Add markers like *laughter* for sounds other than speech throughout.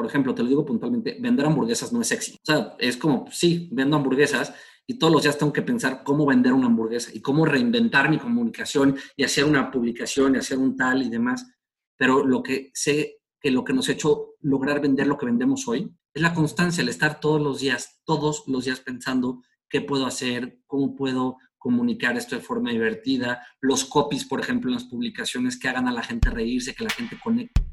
por ejemplo, te lo digo puntualmente, vender hamburguesas no es sexy. O sea, es como, sí, vendo hamburguesas y todos los días tengo que pensar cómo vender una hamburguesa y cómo reinventar mi comunicación y hacer una publicación y hacer un tal y demás. Pero lo que sé que lo que nos ha hecho lograr vender lo que vendemos hoy es la constancia, el estar todos los días, todos los días pensando qué puedo hacer, cómo puedo comunicar esto de forma divertida, los copies, por ejemplo, en las publicaciones que hagan a la gente reírse, que la gente conecte.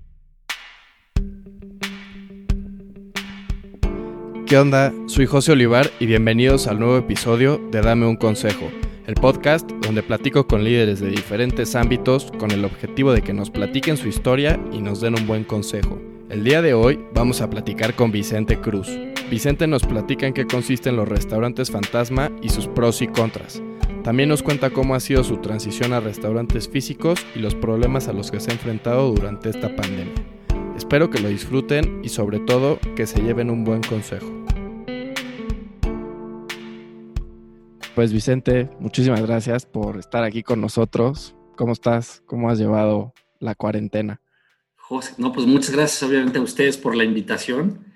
¿Qué onda? Soy José Olivar y bienvenidos al nuevo episodio de Dame un Consejo, el podcast donde platico con líderes de diferentes ámbitos con el objetivo de que nos platiquen su historia y nos den un buen consejo. El día de hoy vamos a platicar con Vicente Cruz. Vicente nos platica en qué consisten los restaurantes fantasma y sus pros y contras. También nos cuenta cómo ha sido su transición a restaurantes físicos y los problemas a los que se ha enfrentado durante esta pandemia. Espero que lo disfruten y sobre todo que se lleven un buen consejo. Pues Vicente, muchísimas gracias por estar aquí con nosotros. ¿Cómo estás? ¿Cómo has llevado la cuarentena? José, no, pues muchas gracias obviamente a ustedes por la invitación.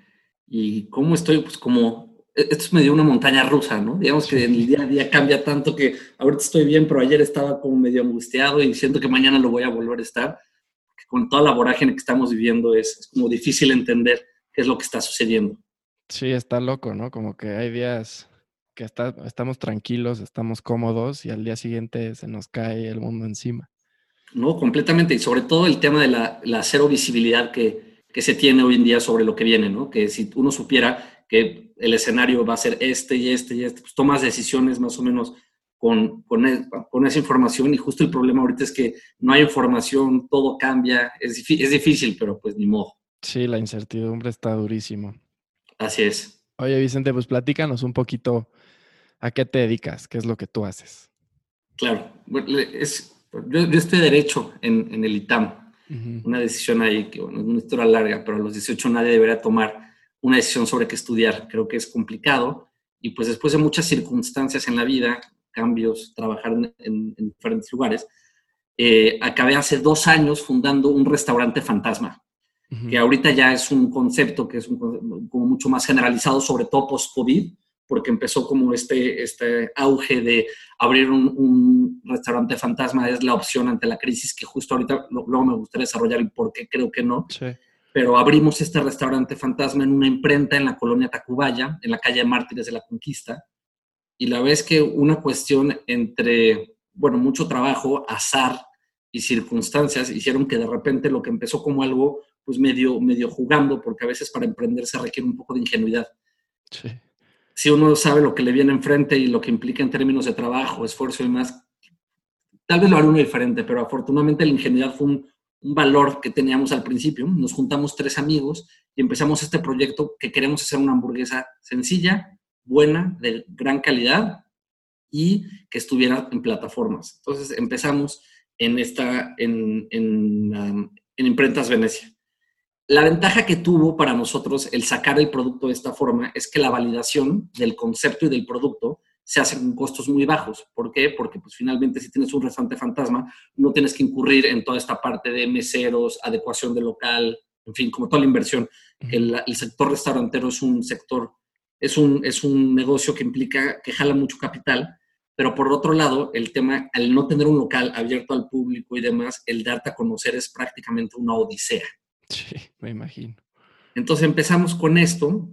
¿Y cómo estoy? Pues como e-, esto me dio una montaña rusa, ¿no? Digamos que en el día a día cambia tanto que ahorita estoy bien, pero ayer estaba como medio angustiado y siento que mañana lo voy a volver a estar. con toda la vorágine que estamos viviendo es, es, como difícil entender qué es lo que está sucediendo. Sí, está loco, ¿no? Como que hay días que está, estamos tranquilos, estamos cómodos y al día siguiente se nos cae el mundo encima. No, completamente. Y sobre todo el tema de la, la cero visibilidad que, que se tiene hoy en día sobre lo que viene, ¿no? Que si uno supiera que el escenario va a ser este y este y este, pues tomas decisiones más o menos con, con, e, con, esa información y justo el problema ahorita es que no hay información, todo cambia, es, es difícil, pero pues ni modo. Sí, la incertidumbre está durísimo. Así es. Oye, Vicente, pues platícanos un poquito a qué te dedicas, qué es lo que tú haces. Claro, es, yo, yo estoy derecho en, en el ITAM, uh -huh. una decisión ahí que, bueno, es una historia larga, pero a los 18 nadie debería tomar una decisión sobre qué estudiar. Creo que es complicado y pues después de muchas circunstancias en la vida, cambios, trabajar en, en, en diferentes lugares, eh, acabé hace dos años fundando un restaurante fantasma, uh -huh. que ahorita ya es un concepto que es un, como mucho más generalizado, sobre todo post-COVID, porque empezó como este, este auge de abrir un, un, restaurante fantasma, es la opción ante la crisis, que justo ahorita luego me gustaría desarrollar el por qué creo que no. Sí pero abrimos este restaurante fantasma en una imprenta en la colonia Tacubaya, en la calle Mártires de la Conquista, y la vez que una cuestión entre, bueno, mucho trabajo, azar y circunstancias hicieron que de repente lo que empezó como algo, pues medio, medio jugando, porque a veces para emprender se requiere un poco de ingenuidad. Sí. Si uno sabe lo que le viene enfrente y lo que implica en términos de trabajo, esfuerzo y más, tal vez lo haría uno diferente, pero afortunadamente la ingenuidad fue un, un valor que teníamos al principio. Nos juntamos tres amigos y empezamos este proyecto que queremos hacer una hamburguesa sencilla, buena, de gran calidad y que estuviera en plataformas. Entonces empezamos en, esta, en, en, um, en Imprentas Venecia. La ventaja que tuvo para nosotros el sacar el producto de esta forma es que la validación del concepto y del producto se hace con costos muy bajos. ¿Por qué? Porque pues finalmente si tienes un restaurante fantasma, no tienes que incurrir en toda esta parte de meseros, adecuación de local, en fin, como toda la inversión. El, sector restaurantero es un sector, es un, es un negocio que implica, que jala mucho capital, pero por otro lado, el tema, al no tener un local abierto al público y demás, el darte a conocer es prácticamente una odisea. *laughs* Sí, me imagino. Entonces empezamos con esto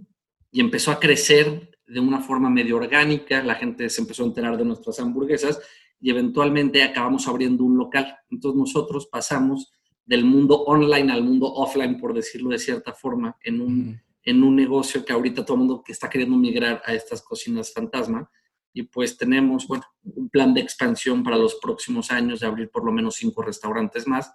y empezó a crecer de una forma medio orgánica, la gente se empezó a enterar de nuestras hamburguesas y eventualmente acabamos abriendo un local. Entonces nosotros pasamos del mundo online al mundo offline, por decirlo de cierta forma, en un, en un negocio que ahorita todo el mundo que está queriendo migrar a estas cocinas fantasma. Y pues tenemos, bueno, un plan de expansión para los próximos años de abrir por lo menos cinco restaurantes más,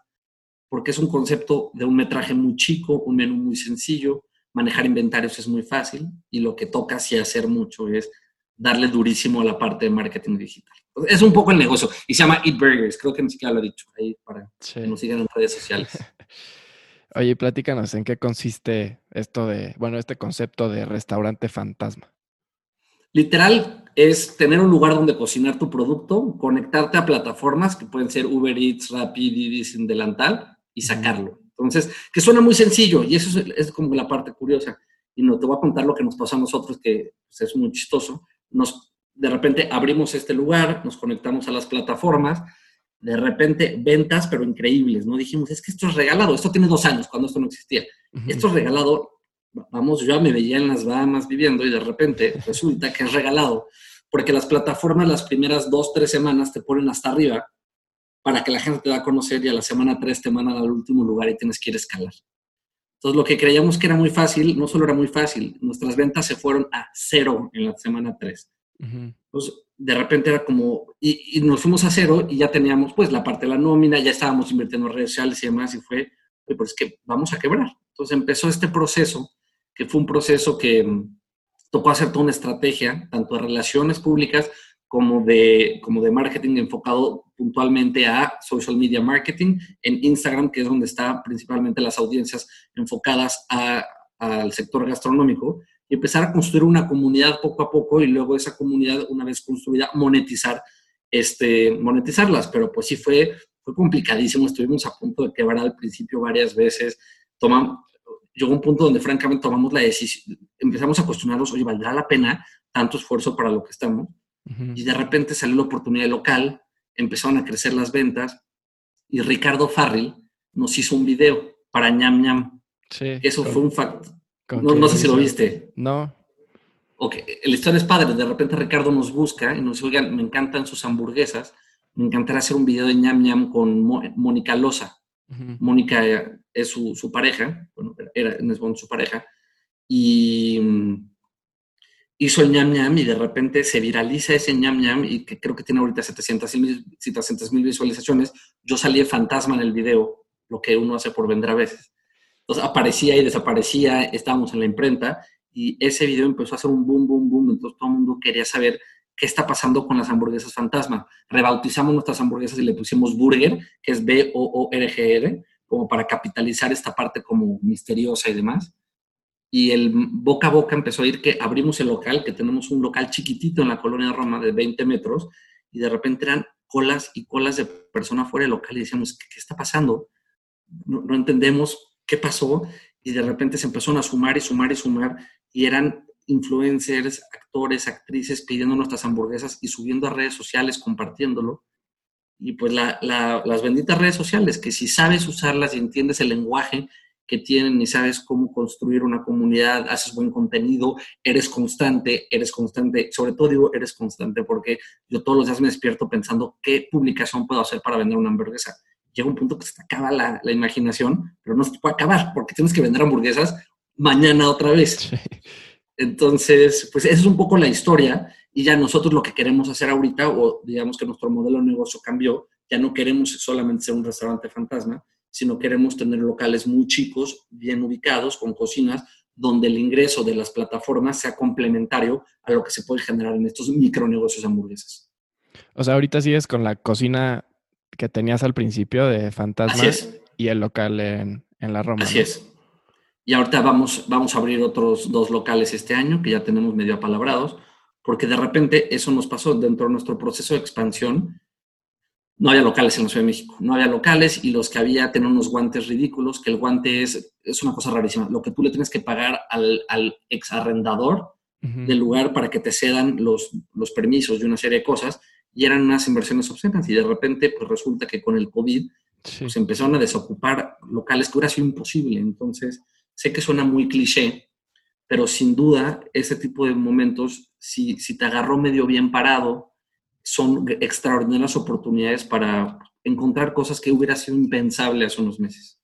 porque es un concepto de un metraje muy chico, un menú muy sencillo, manejar inventarios es muy fácil y lo que toca sí hacer mucho es darle durísimo a la parte de marketing digital. Es un poco el negocio y se llama Eat Burgers, creo que ni siquiera lo he dicho ahí para sí. que nos sigan en redes sociales. *laughs* Oye, platícanos en qué consiste esto de, bueno, este concepto de restaurante fantasma. Literal es tener un lugar donde cocinar tu producto, conectarte a plataformas que pueden ser Uber Eats, Rappi, Didi, sin delantal y sacarlo. Entonces, que suena muy sencillo y eso es, como la parte curiosa. Y no te voy a contar lo que nos pasó a nosotros, que pues, es muy chistoso. Nos, de repente abrimos este lugar, nos conectamos a las plataformas, de repente ventas, pero increíbles, ¿no? Dijimos, es que esto es regalado, esto tiene dos años cuando esto no existía. Esto es regalado, vamos, yo ya me veía en las Bahamas viviendo y de repente resulta que es regalado, porque las plataformas las primeras dos, tres semanas te ponen hasta arriba para que la gente te da a conocer y a la semana tres te mandan al último lugar y tienes que ir a escalar. Entonces, lo que creíamos que era muy fácil, no solo era muy fácil, nuestras ventas se fueron a cero en la semana tres. Entonces, de repente era como, y, nos fuimos a cero y ya teníamos pues la parte de la nómina, ya estábamos invirtiendo en redes sociales y demás, y fue, pues que vamos a quebrar. Entonces empezó este proceso, que fue un proceso que mm, tocó hacer toda una estrategia, tanto de relaciones públicas como de, como de marketing enfocado puntualmente a social media marketing en Instagram, que es donde están principalmente las audiencias enfocadas al sector gastronómico, y empezar a construir una comunidad poco a poco y luego esa comunidad, una vez construida, monetizar, este, monetizarlas. Pero pues sí fue, fue complicadísimo, estuvimos a punto de quebrar al principio varias veces. Tomamos, llegó un punto donde francamente tomamos la decisión, empezamos a cuestionarnos, oye, ¿valdrá la pena tanto esfuerzo para lo que estamos? Y de repente salió la oportunidad local, empezaron a crecer las ventas y Ricardo Farril nos hizo un video para ñam ñam. Sí, Eso fue un facto. No, no sé si lo viste. No. Ok, la historia es padre. De repente Ricardo nos busca y nos dice, oigan, me encantan sus hamburguesas. Me encantaría hacer un video de ñam ñam con Mónica Loza. Mónica es su, su, pareja, bueno, era en su pareja. Y mm, hizo el ñam ñam y de repente se viraliza ese ñam ñam y que creo que tiene ahorita 700 mil visualizaciones. Yo salí fantasma en el video, lo que uno hace por vender a veces. Entonces aparecía y desaparecía, estábamos en la imprenta y ese video empezó a hacer un boom, boom, boom. Entonces todo el mundo quería saber qué está pasando con las hamburguesas fantasma. Rebautizamos nuestras hamburguesas y le pusimos Burger, que es B-O-O-R-G-R, como para capitalizar esta parte como misteriosa y demás y el boca a boca empezó a ir que abrimos el local, que tenemos un local chiquitito en la colonia de Roma de 20 metros, y de repente eran colas y colas de personas fuera del local y decíamos, ¿qué, está pasando? No, entendemos qué pasó, y de repente se empezaron a sumar y sumar y sumar, y eran influencers, actores, actrices pidiendo nuestras hamburguesas y subiendo a redes sociales, compartiéndolo. Y pues las benditas redes sociales, que si sabes usarlas y entiendes el lenguaje que tienen y sabes cómo construir una comunidad, haces buen contenido, eres constante, eres constante, sobre todo digo eres constante porque yo todos los días me despierto pensando qué publicación puedo hacer para vender una hamburguesa. Llega un punto que se te acaba la, la imaginación, pero no se te puede acabar porque tienes que vender hamburguesas mañana otra vez. Entonces, pues esa es un poco la historia y ya nosotros lo que queremos hacer ahorita, o digamos que nuestro modelo de negocio cambió, ya no queremos solamente ser un restaurante fantasma, sino queremos tener locales muy chicos, bien ubicados, con cocinas, donde el ingreso de las plataformas sea complementario a lo que se puede generar en estos micronegocios hamburguesas. O sea, ahorita sigues con la cocina que tenías al principio de Fantasmas y el local en, la Roma. Así es. Y ahorita vamos, vamos a abrir otros dos locales este año que ya tenemos medio apalabrados, porque de repente eso nos pasó dentro de nuestro proceso de expansión no había locales en la Ciudad de México, no había locales y los que había tenían unos guantes ridículos, que el guante es, es una cosa rarísima. Lo que tú le tienes que pagar al, al exarrendador del lugar para que te cedan los, los permisos y una serie de cosas, y eran unas inversiones obscenas. Y de repente, pues resulta que con el COVID se pues, empezaron a desocupar locales que hubiera sido imposible. Entonces, sé que suena muy cliché, pero sin duda, ese tipo de momentos, si, si te agarró medio bien parado, son extraordinarias oportunidades para encontrar cosas que hubiera sido impensable hace unos meses.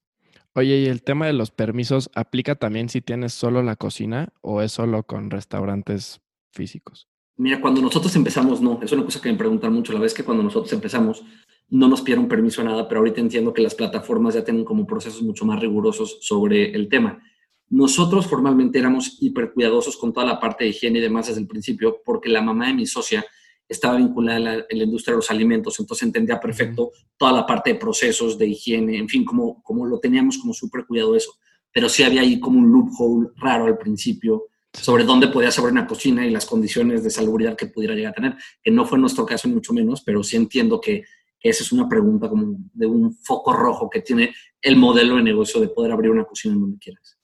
Oye, ¿y el tema de los permisos aplica también si tienes solo la cocina o es solo con restaurantes físicos? Mira, cuando nosotros empezamos, no, es una cosa que me preguntan mucho. La vez que cuando nosotros empezamos no nos pidieron permiso a nada, pero ahorita entiendo que las plataformas ya tienen como procesos mucho más rigurosos sobre el tema. Nosotros formalmente éramos hiper cuidadosos con toda la parte de higiene y demás desde el principio, porque la mamá de mi socia estaba vinculada a la, industria de los alimentos, entonces entendía perfecto toda la parte de procesos, de higiene, en fin, como, como lo teníamos como súper cuidado eso. Pero sí había ahí como un loophole raro al principio sobre dónde podía ser una cocina y las condiciones de salubridad que pudiera llegar a tener, que no fue nuestro caso ni mucho menos, pero sí entiendo que esa es una pregunta como de un foco rojo que tiene el modelo de negocio de poder abrir una cocina en donde quieras.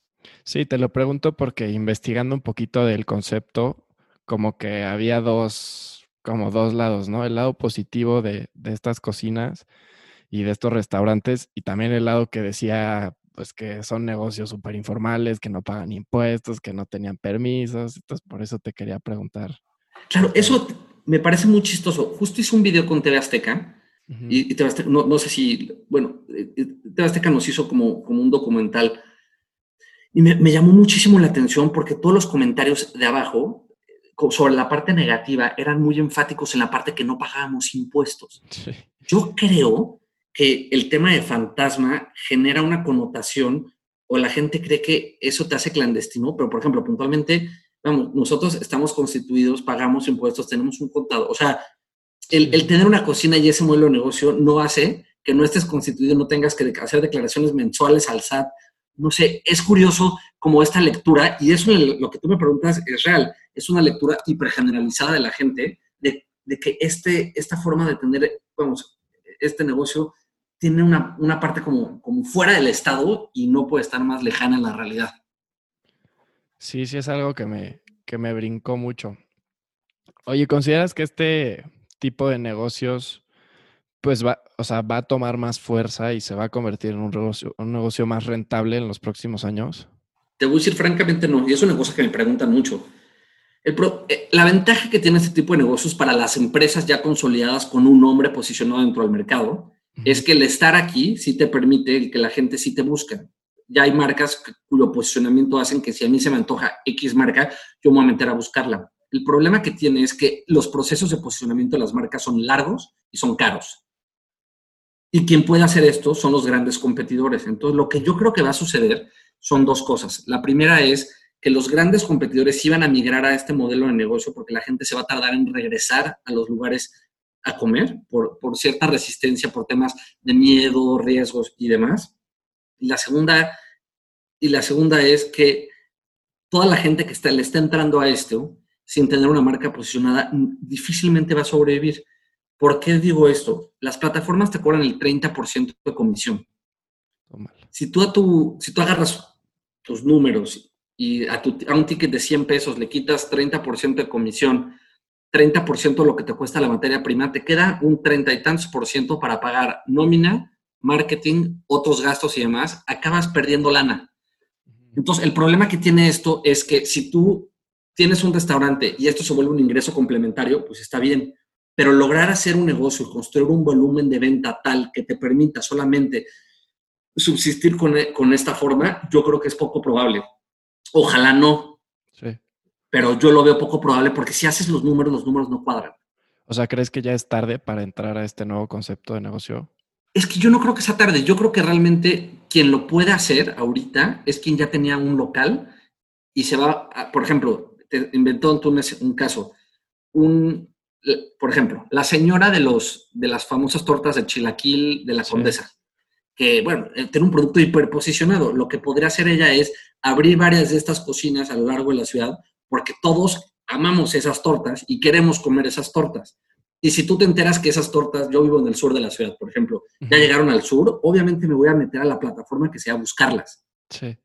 Sí, te lo pregunto porque investigando un poquito del concepto, como que había dos, como dos lados, ¿no? El lado positivo de, de estas cocinas y de estos restaurantes y también el lado que decía pues que son negocios súper informales, que no pagan impuestos, que no tenían permisos. Entonces, por eso te quería preguntar. Claro, eso me parece muy chistoso. Justo hice un video con TV Azteca y, no, sé si, bueno, eh, eh, TV Azteca nos hizo como, como un documental y me, me, llamó muchísimo la atención porque todos los comentarios de abajo sobre la parte negativa eran muy enfáticos en la parte que no pagábamos impuestos. Yo creo que el tema de fantasma genera una connotación o la gente cree que eso te hace clandestino, pero por ejemplo, puntualmente, vamos, nosotros estamos constituidos, pagamos impuestos, tenemos un contado. O sea, el, tener una cocina y ese modelo de negocio no hace que no estés constituido, no tengas que hacer declaraciones mensuales al SAT. No sé, es curioso como esta lectura, y eso lo que tú me preguntas es real, es una lectura hipergeneralizada de la gente de, de que este, esta forma de tener, vamos, este negocio tiene una, una, parte como, como fuera del Estado y no puede estar más lejana en la realidad. Sí, sí es algo que me, que me brincó mucho. Oye, ¿consideras que este tipo de negocios pues va, o sea, va a tomar más fuerza y se va a convertir en un negocio, un negocio más rentable en los próximos años? Te voy a decir francamente no, y es una cosa que me preguntan mucho. El eh, la ventaja que tiene este tipo de negocios para las empresas ya consolidadas con un nombre posicionado dentro del mercado es que el estar aquí sí te permite que la gente sí te busque. Ya hay marcas cuyo posicionamiento hacen que si a mí se me antoja X marca, yo me voy a meter a buscarla. El problema que tiene es que los procesos de posicionamiento de las marcas son largos y son caros. Y quien puede hacer esto son los grandes competidores. Entonces, lo que yo creo que va a suceder son dos cosas. La primera es que los grandes competidores iban a migrar a este modelo de negocio porque la gente se va a tardar en regresar a los lugares a comer por, cierta resistencia, por temas de miedo, riesgos y demás. Y la segunda, y la segunda es que toda la gente que está, le está entrando a esto sin tener una marca posicionada difícilmente va a sobrevivir. ¿Por qué digo esto? Las plataformas te cobran el 30% de comisión. Si tú, a tu, si tú agarras tus números y a, tu, a un ticket de 100 pesos le quitas 30% de comisión 30% de lo que te cuesta la materia prima, te queda un 30 y tantos por ciento para pagar nómina, marketing, otros gastos y demás, acabas perdiendo lana. Entonces, el problema que tiene esto es que si tú tienes un restaurante y esto se vuelve un ingreso complementario, pues está bien, pero lograr hacer un negocio y construir un volumen de venta tal que te permita solamente subsistir con, con esta forma, yo creo que es poco probable. Ojalá no, pero yo lo veo poco probable porque si haces los números, los números no cuadran. O sea, ¿crees que ya es tarde para entrar a este nuevo concepto de negocio? Es que yo no creo que sea tarde. Yo creo que realmente quien lo puede hacer ahorita es quien ya tenía un local y se va, por ejemplo, te inventó un, un caso, un, por ejemplo, la señora de, los, de las famosas tortas de chilaquil de la condesa, que, bueno, eh, tiene un producto hiperposicionado. Lo que podría hacer ella es abrir varias de estas cocinas a lo largo de la ciudad porque todos amamos esas tortas y queremos comer esas tortas. Y si tú te enteras que esas tortas, yo vivo en el sur de la ciudad, por ejemplo, ya llegaron al sur, obviamente me voy a meter a la plataforma que sea a buscarlas. Sí.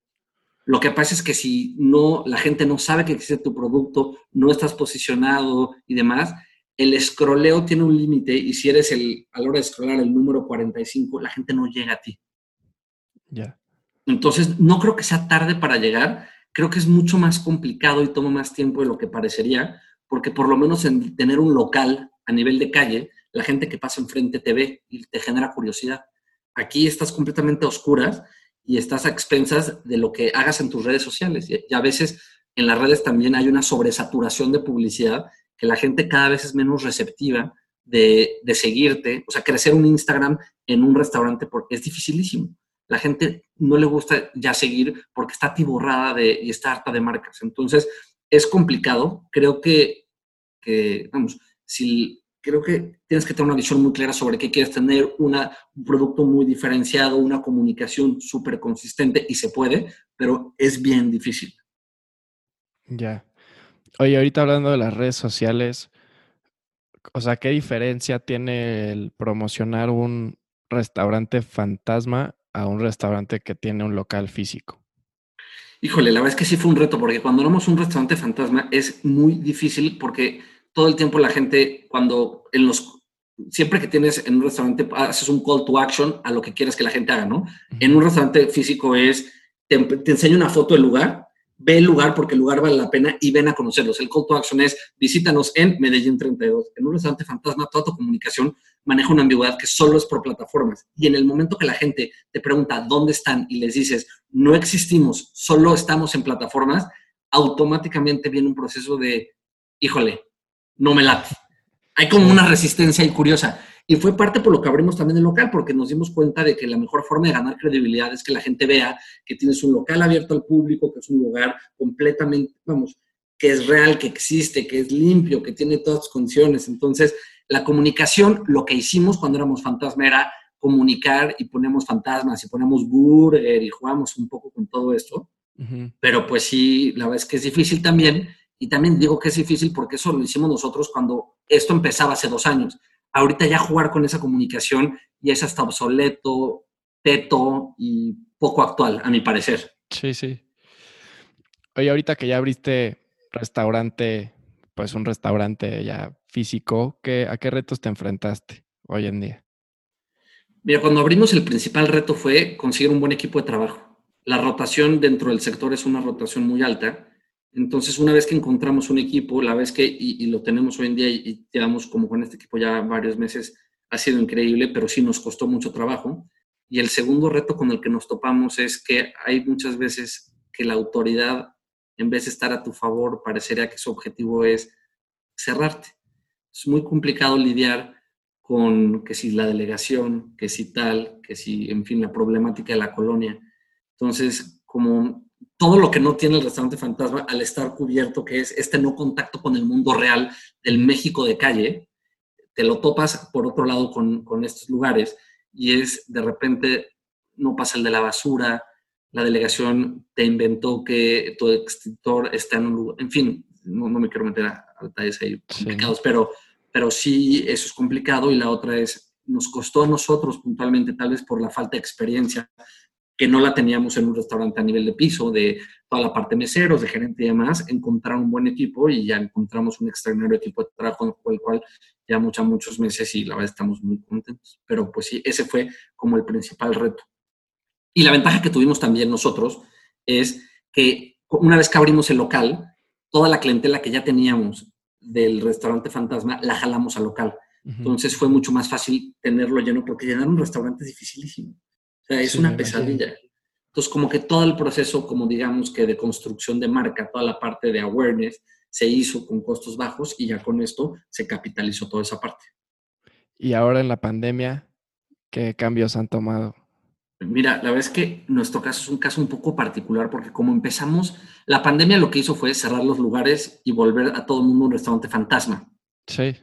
Lo que pasa es que si no, la gente no sabe que existe tu producto, no estás posicionado y demás, el escroleo tiene un límite y si eres el, a la hora de scrollar el número 45, la gente no llega a ti. Ya. Entonces, no creo que sea tarde para llegar, creo que es mucho más complicado y toma más tiempo de lo que parecería, porque por lo menos en tener un local a nivel de calle, la gente que pasa enfrente te ve y te genera curiosidad. Aquí estás completamente a oscuras y estás a expensas de lo que hagas en tus redes sociales. Y a veces en las redes también hay una sobresaturación de publicidad que la gente cada vez es menos receptiva de, de seguirte. O sea, crecer un Instagram en un restaurante porque es dificilísimo la gente no le gusta ya seguir porque está tiborrada de, y está harta de marcas. Entonces, es complicado. Creo que, vamos, si, creo que tienes que tener una visión muy clara sobre qué quieres tener, una, un producto muy diferenciado, una comunicación súper consistente y se puede, pero es bien difícil. Ya. Oye, ahorita hablando de las redes sociales, O sea, ¿qué diferencia tiene el promocionar un restaurante fantasma a un restaurante que tiene un local físico? Híjole, la verdad es que sí fue un reto, porque cuando éramos un restaurante fantasma es muy difícil porque todo el tiempo la gente, cuando en los siempre que tienes en un restaurante, haces un call to action a lo que quieres que la gente haga, ¿no? En un restaurante físico es, te, te enseño una foto del lugar ve el lugar porque el lugar vale la pena y ven a conocerlos. El call to action es visítanos en Medellín 32. En un restaurante fantasma, toda tu comunicación maneja una ambigüedad que solo es por plataformas. Y en el momento que la gente te pregunta dónde están y les dices no existimos, solo estamos en plataformas, automáticamente viene un proceso de, híjole, no me late. Hay como una resistencia y curiosa. Y fue parte por lo que abrimos también el local, porque nos dimos cuenta de que la mejor forma de ganar credibilidad es que la gente vea que tienes un local abierto al público, que es un lugar completamente, vamos, que es real, que existe, que es limpio, que tiene todas las condiciones. Entonces, la comunicación, lo que hicimos cuando éramos fantasma era comunicar y ponemos fantasmas y ponemos burger y jugamos un poco con todo esto. Pero pues sí, la verdad es que es difícil también. Y también digo que es difícil porque eso lo hicimos nosotros cuando esto empezaba hace dos años ahorita ya jugar con esa comunicación ya es hasta obsoleto, teto y poco actual, a mi parecer. Sí, sí. Oye, ahorita que ya abriste restaurante, pues un restaurante ya físico, ¿qué, ¿a qué retos te enfrentaste hoy en día? Mira, cuando abrimos el principal reto fue conseguir un buen equipo de trabajo. La rotación dentro del sector es una rotación muy alta entonces, una vez que encontramos un equipo, la vez que, y, lo tenemos hoy en día y, llevamos como con este equipo ya varios meses, ha sido increíble, pero sí nos costó mucho trabajo. Y el segundo reto con el que nos topamos es que hay muchas veces que la autoridad, en vez de estar a tu favor, parecería que su objetivo es cerrarte. Es muy complicado lidiar con que si la delegación, que si tal, que si, en fin, la problemática de la colonia. Entonces, como todo lo que no tiene el restaurante fantasma al estar cubierto, que es este no contacto con el mundo real del México de calle, te lo topas por otro lado con, con estos lugares y es de repente no pasa el de la basura, la delegación te inventó que tu extintor está en un lugar, en fin, no, no me quiero meter a, detalles ahí complicados, pero, pero sí eso es complicado y la otra es, nos costó a nosotros puntualmente, tal vez por la falta de experiencia, que no la teníamos en un restaurante a nivel de piso, de toda la parte de meseros, de gerente y demás, encontrar un buen equipo y ya encontramos un extraordinario equipo de trabajo con el cual ya muchos, muchos meses y la verdad estamos muy contentos. Pero pues sí, ese fue como el principal reto. Y la ventaja que tuvimos también nosotros es que una vez que abrimos el local, toda la clientela que ya teníamos del restaurante fantasma la jalamos al local. Entonces fue mucho más fácil tenerlo lleno porque llenar un restaurante es dificilísimo es una pesadilla. Entonces, como que todo el proceso, como digamos que de construcción de marca, toda la parte de awareness, se hizo con costos bajos y ya con esto se capitalizó toda esa parte. Y ahora en la pandemia, ¿qué cambios han tomado? Mira, la verdad es que nuestro caso es un caso un poco particular porque como empezamos, la pandemia lo que hizo fue cerrar los lugares y volver a todo el mundo un restaurante fantasma. Sí.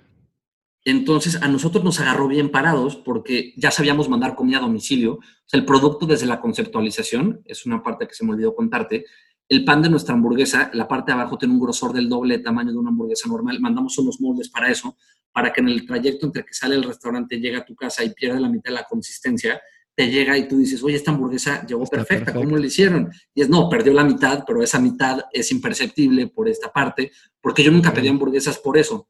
Entonces, a nosotros nos agarró bien parados porque ya sabíamos mandar comida a domicilio. O sea, el producto desde la conceptualización, es una parte que se me olvidó contarte, el pan de nuestra hamburguesa, la parte de abajo tiene un grosor del doble de tamaño de una hamburguesa normal. Mandamos unos moldes para eso, para que en el trayecto entre que sale el restaurante, llega a tu casa y pierde la mitad de la consistencia, te llega y tú dices, oye, esta hamburguesa llegó perfecta, ¿cómo le hicieron? Y es, no, perdió la mitad, pero esa mitad es imperceptible por esta parte, porque yo nunca pedí hamburguesas por eso.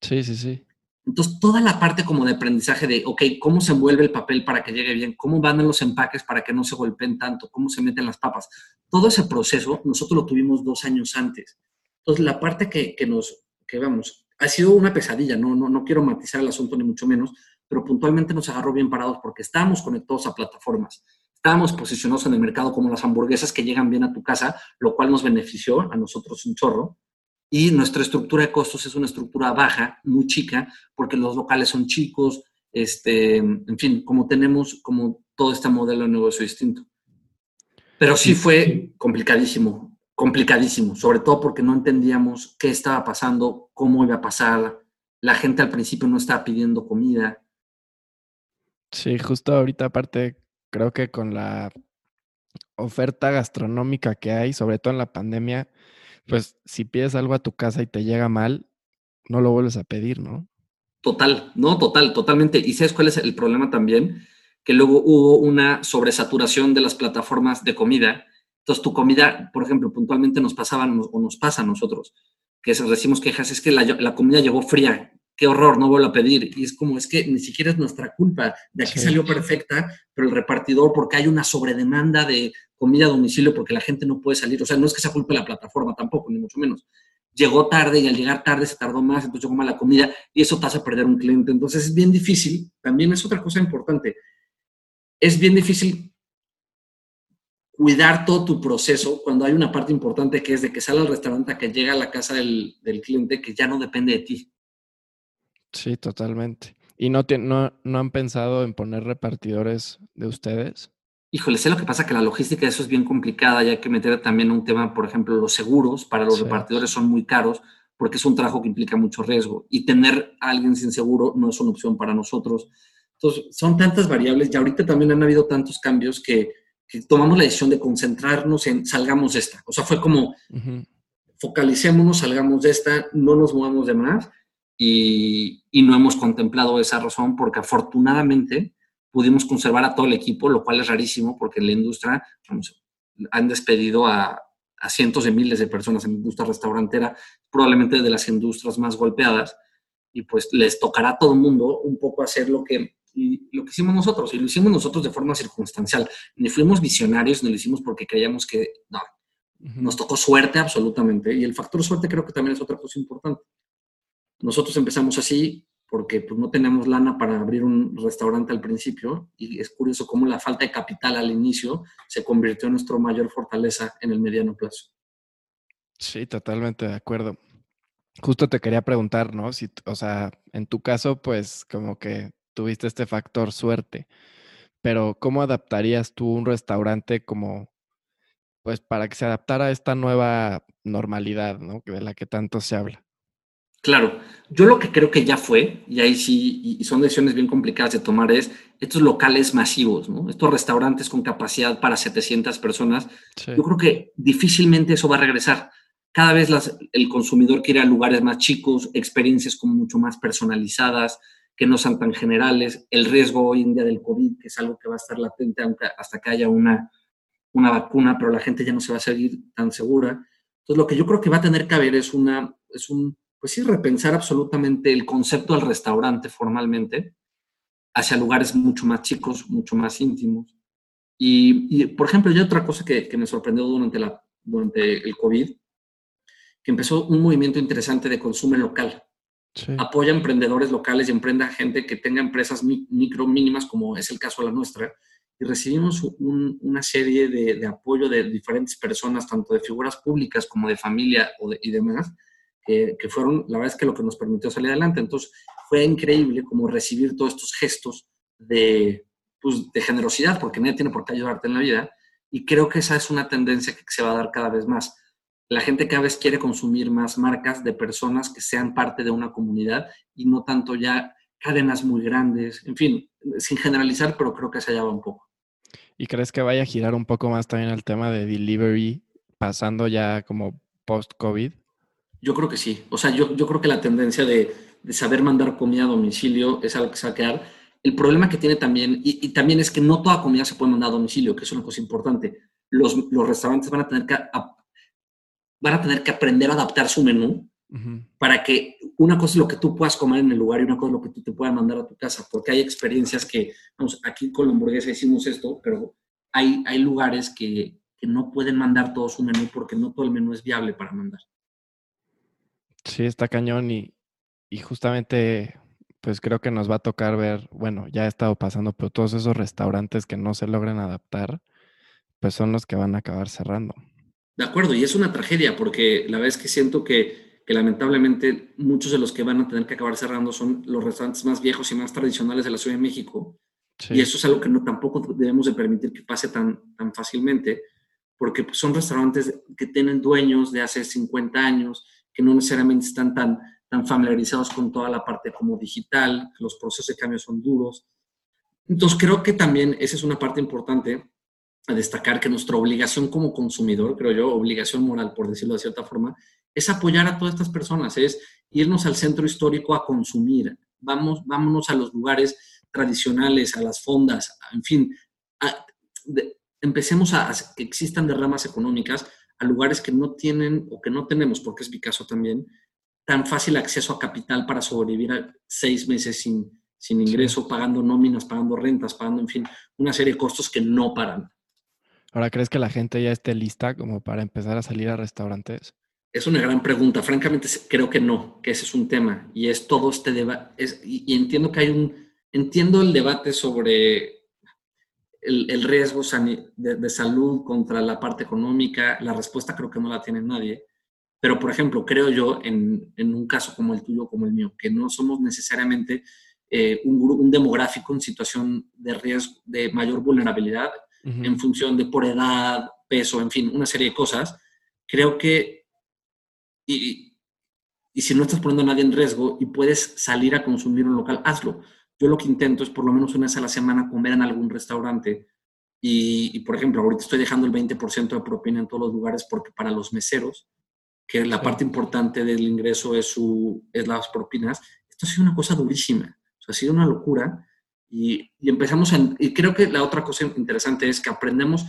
Sí, sí, sí. Entonces, toda la parte como de aprendizaje de, ok, ¿cómo se envuelve el papel para que llegue bien? ¿Cómo van los empaques para que no se golpeen tanto? ¿Cómo se meten las papas? Todo ese proceso nosotros lo tuvimos dos años antes. Entonces, la parte que, que nos, que vamos, ha sido una pesadilla, no, no, no quiero matizar el asunto ni mucho menos, pero puntualmente nos agarró bien parados porque estábamos conectados a plataformas, estábamos posicionados en el mercado como las hamburguesas que llegan bien a tu casa, lo cual nos benefició a nosotros un chorro, y nuestra estructura de costos es una estructura baja, muy chica, porque los locales son chicos, este, en fin, como tenemos como todo este modelo de negocio distinto. Pero sí fue complicadísimo, complicadísimo, sobre todo porque no entendíamos qué estaba pasando, cómo iba a pasar. La gente al principio no estaba pidiendo comida. Sí, justo ahorita aparte, creo que con la oferta gastronómica que hay, sobre todo en la pandemia, pues si pides algo a tu casa y te llega mal, no lo vuelves a pedir, ¿no? Total, no, total, totalmente. ¿Y sabes cuál es el problema también? Que luego hubo una sobresaturación de las plataformas de comida. Entonces, tu comida, por ejemplo, puntualmente nos pasaban o nos pasa a nosotros, que decimos quejas, es que la, la comida llegó fría qué horror, no vuelvo a pedir. Y es como, es que ni siquiera es nuestra culpa. De aquí salió perfecta, pero el repartidor, porque hay una sobredemanda de comida a domicilio, porque la gente no puede salir. O sea, no es que sea culpa de la plataforma tampoco, ni mucho menos. Llegó tarde y al llegar tarde se tardó más, entonces llegó mala comida y eso te hace perder un cliente. Entonces es bien difícil. También es otra cosa importante. Es bien difícil cuidar todo tu proceso cuando hay una parte importante que es de que sale al restaurante a que llega a la casa del, del cliente que ya no depende de ti Sí, totalmente. ¿Y no, no, no han pensado en poner repartidores de ustedes? Híjole, sé lo que pasa que la logística de eso es bien complicada y hay que meter también un tema, por ejemplo, los seguros para los repartidores son muy caros porque es un trabajo que implica mucho riesgo y tener a alguien sin seguro no es una opción para nosotros. Entonces, son tantas variables y ahorita también han habido tantos cambios que, tomamos la decisión de concentrarnos en salgamos de esta. O sea, fue como focalicémonos, salgamos de esta, no nos movamos de más y, no hemos contemplado esa razón porque afortunadamente pudimos conservar a todo el equipo, lo cual es rarísimo porque en la industria han despedido a, cientos de miles de personas en la industria restaurantera, probablemente de las industrias más golpeadas, y pues les tocará a todo el mundo un poco hacer lo que, lo que hicimos nosotros, y lo hicimos nosotros de forma circunstancial. Ni fuimos visionarios, ni lo hicimos porque creíamos que, no, nos tocó suerte absolutamente, y el factor suerte creo que también es otra cosa importante. Nosotros empezamos así porque pues, no tenemos lana para abrir un restaurante al principio y es curioso cómo la falta de capital al inicio se convirtió en nuestra mayor fortaleza en el mediano plazo. Sí, totalmente de acuerdo. Justo te quería preguntar, ¿no? Si, o sea, en tu caso, pues como que tuviste este factor suerte, pero ¿cómo adaptarías tú un restaurante como, pues para que se adaptara a esta nueva normalidad, ¿no? De la que tanto se habla. Claro, yo lo que creo que ya fue, y ahí sí, y son decisiones bien complicadas de tomar, es estos locales masivos, ¿no? Estos restaurantes con capacidad para 700 personas. Yo creo que difícilmente eso va a regresar. Cada vez el consumidor quiere a lugares más chicos, experiencias como mucho más personalizadas, que no sean tan generales. El riesgo hoy en día del COVID, que es algo que va a estar latente hasta que haya una, una vacuna, pero la gente ya no se va a seguir tan segura. Entonces, lo que yo creo que va a tener que haber es, una, es un pues sí, repensar absolutamente el concepto del restaurante formalmente hacia lugares mucho más chicos, mucho más íntimos. Y, por ejemplo, hay otra cosa que, me sorprendió durante, la, durante el COVID, que empezó un movimiento interesante de consumo local. Apoya emprendedores locales y emprenda gente que tenga empresas micro mínimas, como es el caso de la nuestra, y recibimos una serie de, apoyo de diferentes personas, tanto de figuras públicas como de familia o y demás, que fueron, la verdad es que lo que nos permitió salir adelante. Entonces, fue increíble como recibir todos estos gestos de, pues, de generosidad, porque nadie tiene por qué ayudarte en la vida. Y creo que esa es una tendencia que se va a dar cada vez más. La gente cada vez quiere consumir más marcas de personas que sean parte de una comunidad y no tanto ya cadenas muy grandes. En fin, sin generalizar, pero creo que se allá va un poco. ¿Y crees que vaya a girar un poco más también el tema de delivery, pasando ya como post-COVID? Yo creo que sí. O sea, yo, yo creo que la tendencia de, de, saber mandar comida a domicilio es algo que se va a quedar. El problema que tiene también, y, también es que no toda comida se puede mandar a domicilio, que es una cosa importante. Los, los restaurantes van a, tener que, van a tener que aprender a adaptar su menú para que una cosa es lo que tú puedas comer en el lugar y una cosa es lo que tú te puedas mandar a tu casa, porque hay experiencias que, vamos, aquí con la hamburguesa hicimos esto, pero hay, hay lugares que, que no pueden mandar todo su menú porque no todo el menú es viable para mandar. Sí, está cañón y, justamente pues creo que nos va a tocar ver, bueno, ya ha estado pasando, pero todos esos restaurantes que no se logran adaptar, pues son los que van a acabar cerrando. De acuerdo, y es una tragedia porque la verdad es que siento que, lamentablemente muchos de los que van a tener que acabar cerrando son los restaurantes más viejos y más tradicionales de la Ciudad de México. Y eso es algo que no tampoco debemos de permitir que pase tan, tan fácilmente, porque pues, son restaurantes que tienen dueños de hace 50 años, que no necesariamente están tan, tan familiarizados con toda la parte como digital, los procesos de cambio son duros. Entonces creo que también esa es una parte importante a destacar que nuestra obligación como consumidor, creo yo, obligación moral, por decirlo de cierta forma, es apoyar a todas estas personas, es irnos al centro histórico a consumir, vamos, vámonos a los lugares tradicionales, a las fondas, en fin, empecemos a, que existan derramas económicas a lugares que no tienen o que no tenemos, porque es mi caso también, tan fácil acceso a capital para sobrevivir a seis meses sin, sin ingreso, pagando nóminas, pagando rentas, pagando, en fin, una serie de costos que no paran. Ahora, ¿crees que la gente ya esté lista como para empezar a salir a restaurantes? Es una gran pregunta. Francamente, creo que no, que ese es un tema. Y es todo este debate. Y, entiendo que hay un. Entiendo el debate sobre el, riesgo de, salud contra la parte económica. La respuesta creo que no la tiene nadie. Pero, por ejemplo, creo yo, en, un caso como el tuyo, como el mío, que no somos necesariamente eh, un, un, demográfico en situación de riesgo, de mayor vulnerabilidad, en función de por edad, peso, en fin, una serie de cosas. Creo que y, y si no estás poniendo a nadie en riesgo y puedes salir a consumir un local, hazlo. Yo lo que intento es por lo menos una vez a la semana comer en algún restaurante. Y, por ejemplo, ahorita estoy dejando el 20% de propina en todos los lugares porque para los meseros, que la parte importante del ingreso es, su, es las propinas, esto ha sido una cosa durísima. O sea, ha sido una locura. Y, y empezamos a, y creo que la otra cosa interesante es que aprendemos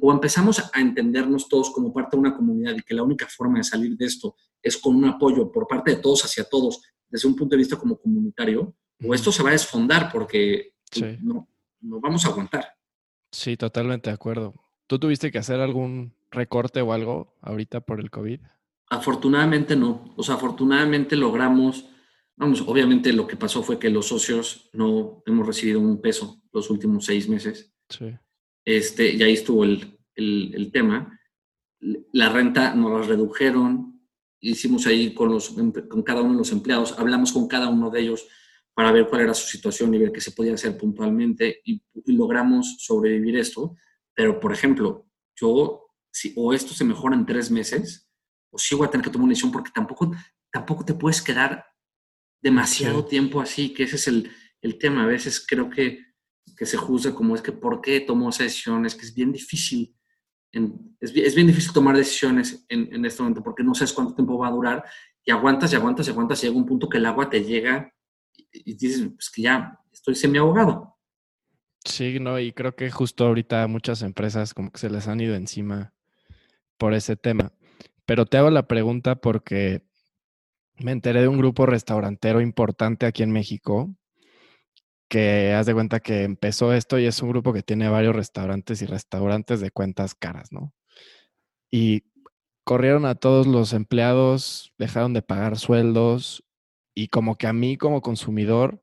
o empezamos a entendernos todos como parte de una comunidad y que la única forma de salir de esto es con un apoyo por parte de todos hacia todos, desde un punto de vista como comunitario, o esto se va a desfondar porque no, no vamos a aguantar. Sí, totalmente de acuerdo. ¿Tú tuviste que hacer algún recorte o algo ahorita por el COVID? Afortunadamente no. O sea, afortunadamente logramos, vamos, obviamente lo que pasó fue que los socios no hemos recibido un peso los últimos seis meses. Sí. Este, y ahí estuvo el, el, tema. La renta nos la redujeron, hicimos ahí con, los, con cada uno de los empleados, hablamos con cada uno de ellos para ver cuál era su situación y ver qué se podía hacer puntualmente y, logramos sobrevivir esto. Pero, por ejemplo, yo, si, o esto se mejora en tres meses, o sí voy a tener que tomar una decisión porque tampoco, tampoco te puedes quedar demasiado tiempo así, que ese es el, el tema. A veces creo que que se juzga como es que por qué tomó esa decisión, es que es bien difícil, es, bien, es, bien, difícil tomar decisiones en, en, este momento porque no sabes cuánto tiempo va a durar y aguantas y aguantas y aguantas y llega un punto que el agua te llega y, dices, pues que ya estoy semi ahogado. Sí, no, y creo que justo ahorita muchas empresas como que se les han ido encima por ese tema. Pero te hago la pregunta porque me enteré de un grupo restaurantero importante aquí en México que haz de cuenta que empezó esto y es un grupo que tiene varios restaurantes y restaurantes de cuentas caras, ¿no? Y corrieron a todos los empleados, dejaron de pagar sueldos y como que a mí como consumidor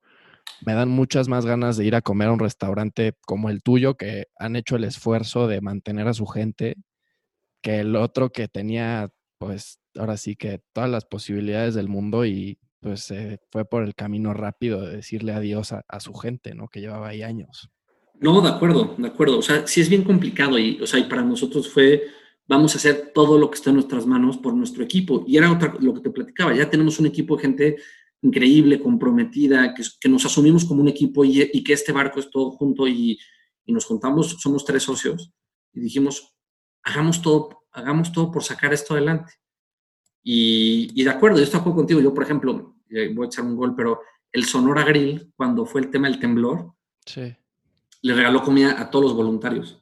me dan muchas más ganas de ir a comer a un restaurante como el tuyo que han hecho el esfuerzo de mantener a su gente que el otro que tenía pues ahora sí que todas las posibilidades del mundo y pues se fue por el camino rápido de decirle adiós a, su gente, ¿no? Que llevaba ahí años. No, de acuerdo, de acuerdo. O sea, sí es bien complicado y, o sea, y para nosotros fue, vamos a hacer todo lo que está en nuestras manos por nuestro equipo. Y era otra, lo que te platicaba, ya tenemos un equipo de gente increíble, comprometida, que, que nos asumimos como un equipo y, y, que este barco es todo junto y, y nos contamos, somos tres socios y dijimos, hagamos todo, hagamos todo por sacar esto adelante. Y, de acuerdo, yo estoy de acuerdo contigo. Yo, por ejemplo, voy a echar un gol, pero el Sonora Grill, cuando fue el tema del temblor, le regaló comida a todos los voluntarios.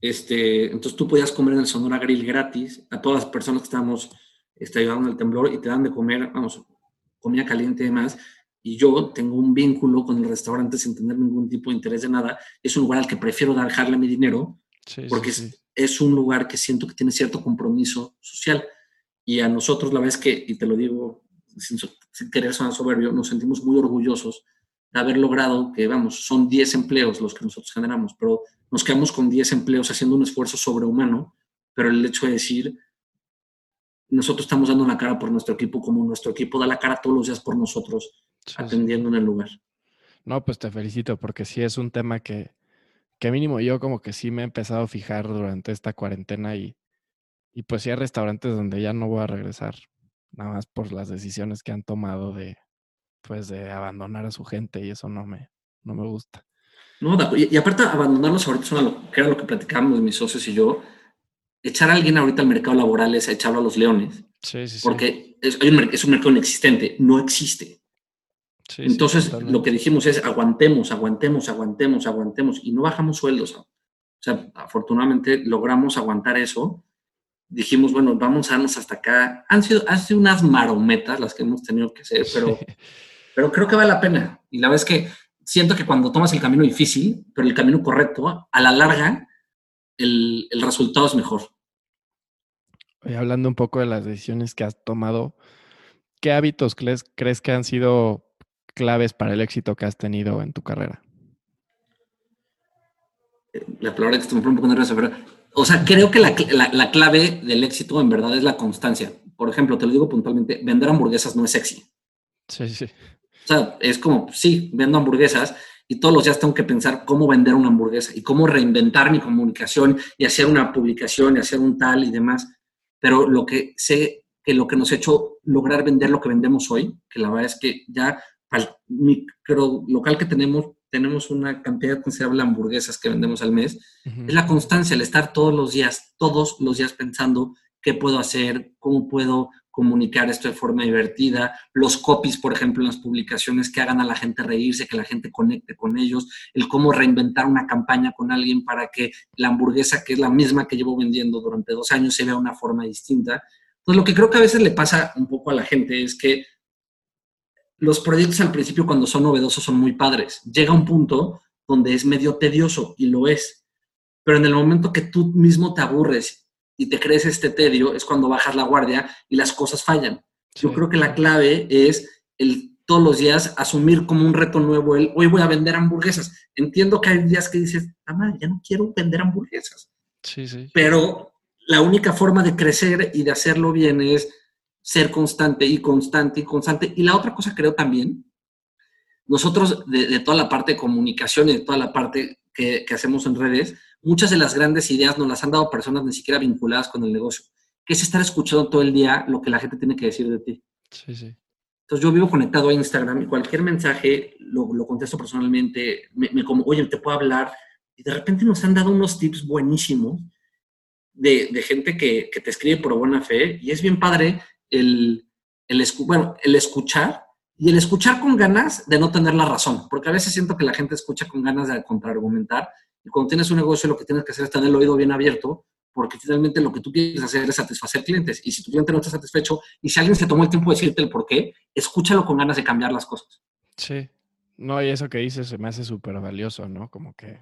Este, entonces tú podías comer en el Sonora Grill gratis a todas las personas que estábamos este, ayudando en el temblor y te dan de comer, vamos, comida caliente y demás. Y yo tengo un vínculo con el restaurante sin tener ningún tipo de interés de nada. Es un lugar al que prefiero dejarle mi dinero porque Es, es un lugar que siento que tiene cierto compromiso social. Y a nosotros, la vez que, y te lo digo sin, querer sonar soberbio, nos sentimos muy orgullosos de haber logrado que, vamos, son 10 empleos los que nosotros generamos, pero nos quedamos con 10 empleos haciendo un esfuerzo sobrehumano, pero el hecho de decir, nosotros estamos dando la cara por nuestro equipo, como nuestro equipo da la cara todos los días por nosotros, atendiendo en el lugar. No, pues te felicito, porque sí es un tema que, que mínimo yo como que sí me he empezado a fijar durante esta cuarentena y y pues sí hay restaurantes donde ya no voy a regresar, nada más por las decisiones que han tomado de, pues de abandonar a su gente y eso no me, no me gusta. No, y, aparte abandonarlos ahorita, es que era lo que platicábamos mis socios y yo, echar a alguien ahorita al mercado laboral es echarlo a los leones. Sí, sí, porque Es, es un mercado inexistente, no existe. Entonces, lo que dijimos es aguantemos, aguantemos, aguantemos, aguantemos y no bajamos sueldos. O sea, afortunadamente logramos aguantar eso. Dijimos, bueno, vamos a darnos hasta acá. Han sido, han sido unas marometas las que hemos tenido que hacer, pero, pero creo que vale la pena. Y la verdad es que siento que cuando tomas el camino difícil, pero el camino correcto, a la larga, el, el resultado es mejor. hablando un poco de las decisiones que has tomado, ¿qué hábitos crees, crees que han sido claves para el éxito que has tenido en tu carrera? La palabra que me pone un poco nervioso, pero, o sea, creo que la, clave del éxito en verdad es la constancia. Por ejemplo, te lo digo puntualmente, vender hamburguesas no es sexy. Sí, sí. O sea, es como, sí, vendo hamburguesas y todos los días tengo que pensar cómo vender una hamburguesa y cómo reinventar mi comunicación y hacer una publicación y hacer un tal y demás. Pero lo que sé que lo que nos ha hecho lograr vender lo que vendemos hoy, que la verdad es que ya al micro local que tenemos, tenemos una cantidad considerable de hamburguesas que vendemos al mes, es la constancia, el estar todos los días, todos los días pensando qué puedo hacer, cómo puedo comunicar esto de forma divertida, los copies, por ejemplo, en las publicaciones que hagan a la gente reírse, que la gente conecte con ellos, el cómo reinventar una campaña con alguien para que la hamburguesa, que es la misma que llevo vendiendo durante dos años, se vea una forma distinta. Entonces, lo que creo que a veces le pasa un poco a la gente es que los proyectos al principio cuando son novedosos son muy padres. Llega un punto donde es medio tedioso y lo es. Pero en el momento que tú mismo te aburres y te crees este tedio, es cuando bajas la guardia y las cosas fallan. Yo creo que la clave es el todos los días asumir como un reto nuevo el hoy voy a vender hamburguesas. Entiendo que hay días que dices, ah, ya no quiero vender hamburguesas. Sí, sí. Pero la única forma de crecer y de hacerlo bien es ser constante y constante y constante. Y la otra cosa creo también, nosotros de, toda la parte de comunicación y de toda la parte que, hacemos en redes, muchas de las grandes ideas nos las han dado personas ni siquiera vinculadas con el negocio, que es estar escuchando todo el día lo que la gente tiene que decir de ti. Sí, sí. Entonces yo vivo conectado a Instagram y cualquier mensaje lo, contesto personalmente, me, como, oye, te puedo hablar. Y de repente nos han dado unos tips buenísimos de, gente que, que, te escribe por buena fe y es bien padre el, el, bueno, el escuchar y el escuchar con ganas de no tener la razón, porque a veces siento que la gente escucha con ganas de contraargumentar y cuando tienes un negocio lo que tienes que hacer es tener el oído bien abierto, porque finalmente lo que tú quieres hacer es satisfacer clientes y si tu cliente no está satisfecho y si alguien se tomó el tiempo de decirte el por qué, escúchalo con ganas de cambiar las cosas. Sí, no, y eso que dices se me hace súper valioso, ¿no? Como que,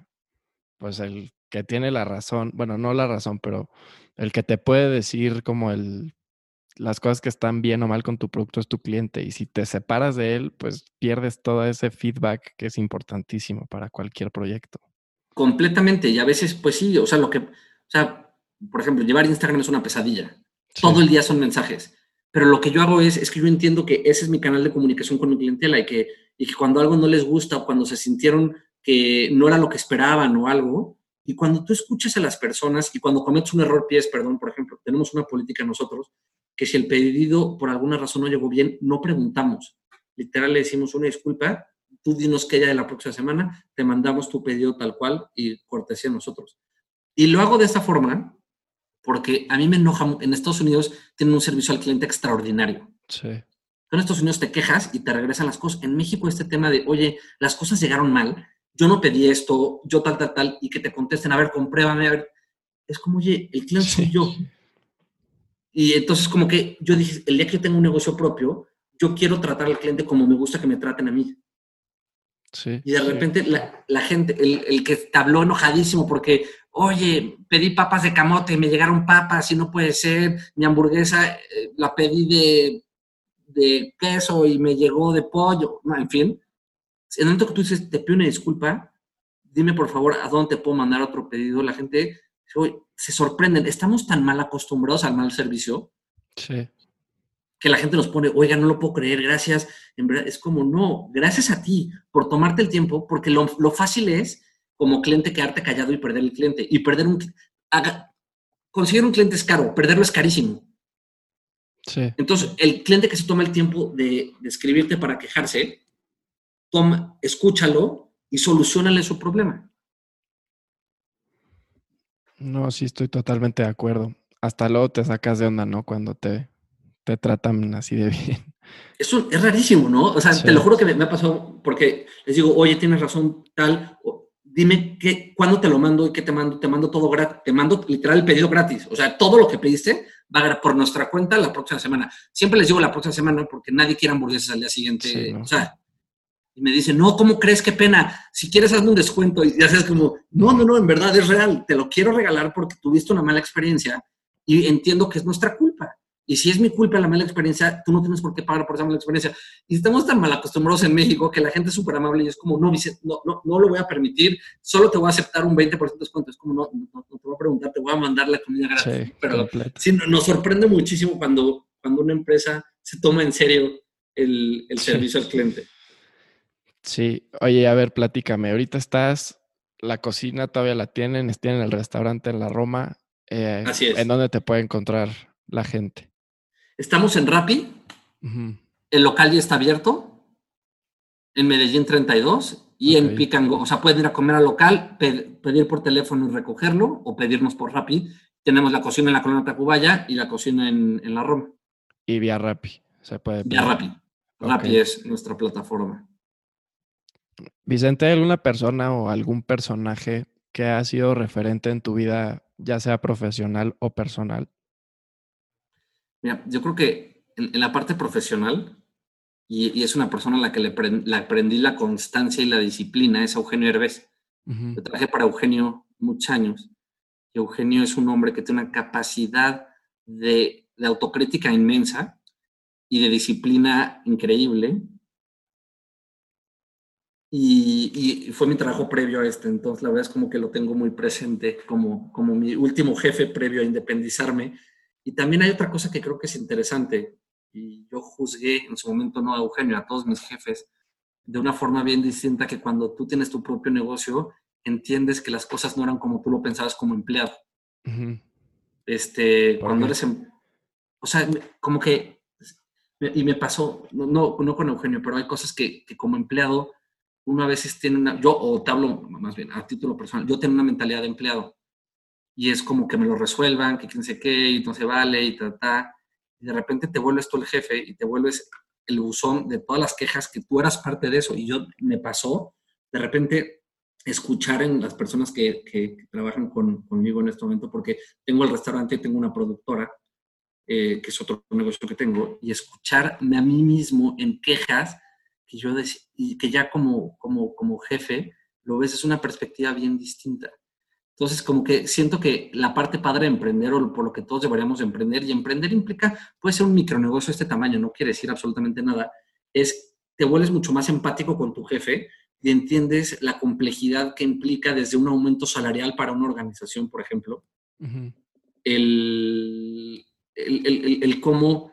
pues el que tiene la razón, bueno, no la razón, pero el que te puede decir como el las cosas que están bien o mal con tu producto es tu cliente y si te separas de él, pues pierdes todo ese feedback que es importantísimo para cualquier proyecto. Completamente y a veces pues sí, o sea, lo que, o sea, por ejemplo, llevar Instagram es una pesadilla. Todo el día son mensajes. Pero lo que yo hago es, es que yo entiendo que ese es mi canal de comunicación con mi clientela y que, y que cuando algo no les gusta o cuando se sintieron que no era lo que esperaban o algo, y cuando tú escuches a las personas y cuando cometes un error, pies perdón, por ejemplo, tenemos una política nosotros que si el pedido por alguna razón no llegó bien, no preguntamos. Literal le decimos una disculpa, tú dinos que ya de la próxima semana, te mandamos tu pedido tal cual y cortesía a nosotros. Y lo hago de esta forma porque a mí me enoja, en Estados Unidos tienen un servicio al cliente extraordinario. Sí. En Estados Unidos te quejas y te regresan las cosas. En México este tema de, oye, las cosas llegaron mal, yo no pedí esto, yo tal, tal, tal, y que te contesten, a ver, compruébame, a ver. Es como, oye, el cliente soy yo. Y entonces como que yo dije, el día que yo tengo un negocio propio, yo quiero tratar al cliente como me gusta que me traten a mí. Sí, y de repente la, gente, el, que te habló enojadísimo porque, oye, pedí papas de camote y me llegaron papas y no puede ser, mi hamburguesa eh, la pedí de, de, queso y me llegó de pollo, no, en fin. En el momento que tú dices, te pido una disculpa, dime por favor a dónde te puedo mandar otro pedido, la gente se sorprenden. Estamos tan mal acostumbrados al mal servicio. Que la gente nos pone, oiga, no lo puedo creer, gracias. En verdad, es como, no, gracias a ti por tomarte el tiempo, porque lo, fácil es, como cliente, quedarte callado y perder el cliente. Y perder un. conseguir un cliente es caro, perderlo es carísimo. Entonces, el cliente que se toma el tiempo de, de escribirte para quejarse, toma, escúchalo y solucionale su problema. No, sí, estoy totalmente de acuerdo. Hasta luego te sacas de onda, ¿no? Cuando te, te tratan así de *laughs* bien. Eso es rarísimo, ¿no? O sea, te lo juro que me, ha pasado porque les digo, oye, tienes razón, tal, dime qué, cuándo te lo mando y qué te mando, te mando todo gratis, te mando literal el pedido gratis. O sea, todo lo que pediste va a por nuestra cuenta la próxima semana. Siempre les digo la próxima semana porque nadie quiere hamburguesas al día siguiente. O sea, y me dicen, no, ¿cómo crees? Qué pena. Si quieres, hazme un descuento. Y ya sabes, como, no, no, no, en verdad es real. Te lo quiero regalar porque tuviste una mala experiencia y entiendo que es nuestra culpa. Y si es mi culpa la mala experiencia, tú no tienes por qué pagar por esa mala experiencia. Y estamos tan mal acostumbrados en México que la gente es súper amable y es como, no, no, no, no lo voy a permitir, solo te voy a aceptar un 20% de descuento. Es como, no, no, te voy a preguntar, te voy a mandar la comida gratis. Pero sí, nos sorprende muchísimo cuando, cuando una empresa se toma en serio el, el servicio al cliente. Sí, oye, a ver, platícame. Ahorita estás, la cocina todavía la tienen, tienen el restaurante en la Roma. Eh, Así es. ¿En dónde te puede encontrar la gente? Estamos en Rappi. El local ya está abierto. En Medellín 32 y en Picango. O sea, pueden ir a comer al local, pedir por teléfono y recogerlo o pedirnos por Rappi. Tenemos la cocina en la colonia Tacubaya y la cocina en, la Roma. Y vía Rappi. Se puede vía Rappi. Rappi es nuestra plataforma. Vicente, ¿hay alguna persona o algún personaje que ha sido referente en tu vida, ya sea profesional o personal? Mira, yo creo que en, la parte profesional, y, es una persona a la que le, aprendí la constancia y la disciplina, es Eugenio Herbes. Yo trabajé para Eugenio muchos años. Eugenio es un hombre que tiene una capacidad de, de autocrítica inmensa y de disciplina increíble y, fue mi trabajo previo a este, entonces la verdad es como que lo tengo muy presente como, como mi último jefe previo a independizarme. Y también hay otra cosa que creo que es interesante, y yo juzgué en su momento no a Eugenio, a todos mis jefes, de una forma bien distinta que cuando tú tienes tu propio negocio, entiendes que las cosas no eran como tú lo pensabas como empleado. Este, cuando eres, em, o sea, como que, y me pasó, no, no, no con Eugenio, pero hay cosas que, que como empleado uno a veces tiene una, yo, o te hablo más bien a título personal, yo tengo una mentalidad de empleado y es como que me lo resuelvan, que quién sé qué, y entonces vale, y ta, ta, y de repente te vuelves tú el jefe y te vuelves el buzón de todas las quejas que tú eras parte de eso. Y yo me pasó de repente escuchar en las personas que, que, trabajan con, conmigo en este momento, porque tengo el restaurante y tengo una productora, eh, que es otro negocio que tengo, y escucharme a mí mismo en quejas que yo y que ya como, como, como jefe lo ves es una perspectiva bien distinta. Entonces, como que siento que la parte padre de emprender o por lo que todos deberíamos emprender, y emprender implica, puede ser un micronegocio de este tamaño, no quiere decir absolutamente nada, es te vuelves mucho más empático con tu jefe y entiendes la complejidad que implica desde un aumento salarial para una organización, por ejemplo, el, el, el, el, cómo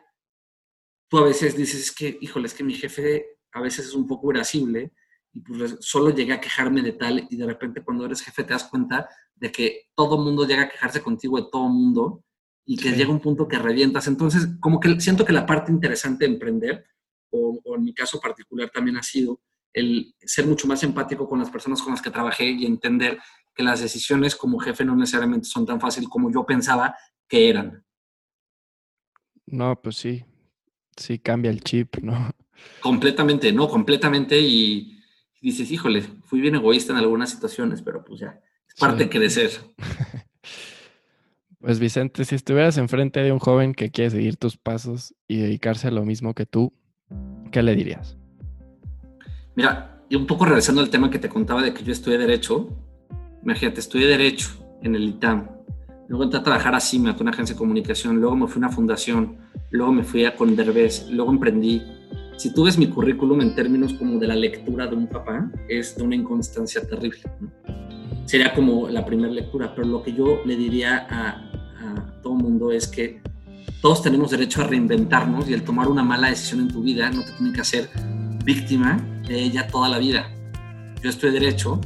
tú a veces dices, es que, híjole, es que mi jefe a veces es un poco irascible y pues solo llegué a quejarme de tal y de repente cuando eres jefe te das cuenta de que todo mundo llega a quejarse contigo de todo mundo y que llega un punto que revientas. Entonces, como que siento que la parte interesante de emprender, o, en mi caso particular también ha sido el ser mucho más empático con las personas con las que trabajé y entender que las decisiones como jefe no necesariamente son tan fáciles como yo pensaba que eran. No, pues sí, sí cambia el chip, ¿no? Completamente, no, completamente. Y dices, híjole, fui bien egoísta en algunas situaciones, pero pues ya, es parte de crecer. *laughs* Pues Vicente, si estuvieras enfrente de un joven que quiere seguir tus pasos y dedicarse a lo mismo que tú, ¿qué le dirías? Mira, y un poco regresando al tema que te contaba de que yo estudié Derecho, imagínate, estudié Derecho en el ITAM, luego entré a trabajar a CIMAT, una agencia de comunicación, luego me fui a una fundación, luego me fui a Conderbez, luego emprendí, si tú ves mi currículum en términos como de la lectura de un papá, es de una inconstancia terrible. Sería como la primera lectura, pero lo que yo le diría a, a todo mundo es que todos tenemos derecho a reinventarnos y el tomar una mala decisión en tu vida no te tiene que hacer víctima de ella toda la vida. Yo estoy derecho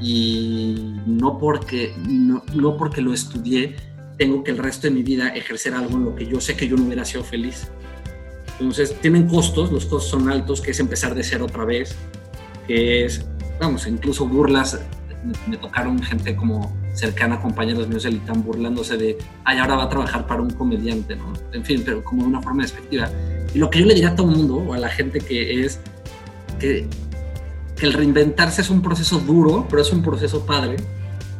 y no porque, no, no porque lo estudié tengo que el resto de mi vida ejercer algo en lo que yo sé que yo no hubiera sido feliz. Entonces, tienen costos, los costos son altos, que es empezar de cero otra vez, que es, vamos, incluso burlas, me, tocaron gente como cercana, compañeros míos del ITAM, burlándose de, ay, ahora va a trabajar para un comediante, ¿no? En fin, pero como de una forma despectiva. Y lo que yo le diría a todo el mundo, o a la gente que es que, que el reinventarse es un proceso duro, pero es un proceso padre,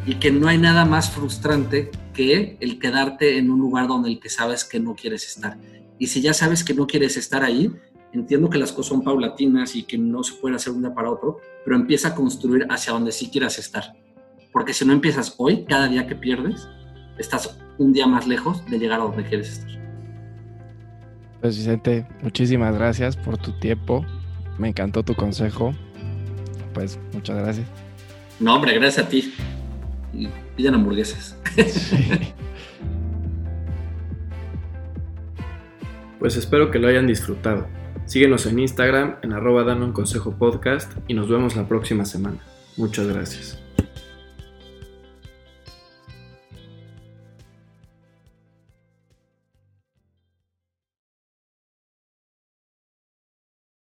y que no hay nada más frustrante que el quedarte en un lugar donde el que sabes que no quieres estar. Y si ya sabes que no quieres estar ahí, entiendo que las cosas son paulatinas y que no se pueden hacer una para otro, pero empieza a construir hacia donde sí quieras estar. Porque si no empiezas hoy, cada día que pierdes, estás un día más lejos de llegar a donde quieres estar. Pues Vicente, muchísimas gracias por tu tiempo. Me encantó tu consejo. Pues muchas gracias. No, hombre, gracias a ti. Y pillan hamburguesas. *laughs* *laughs* Pues espero que lo hayan disfrutado. Síguenos en Instagram en arroba un consejo podcast y nos vemos la próxima semana. Muchas gracias.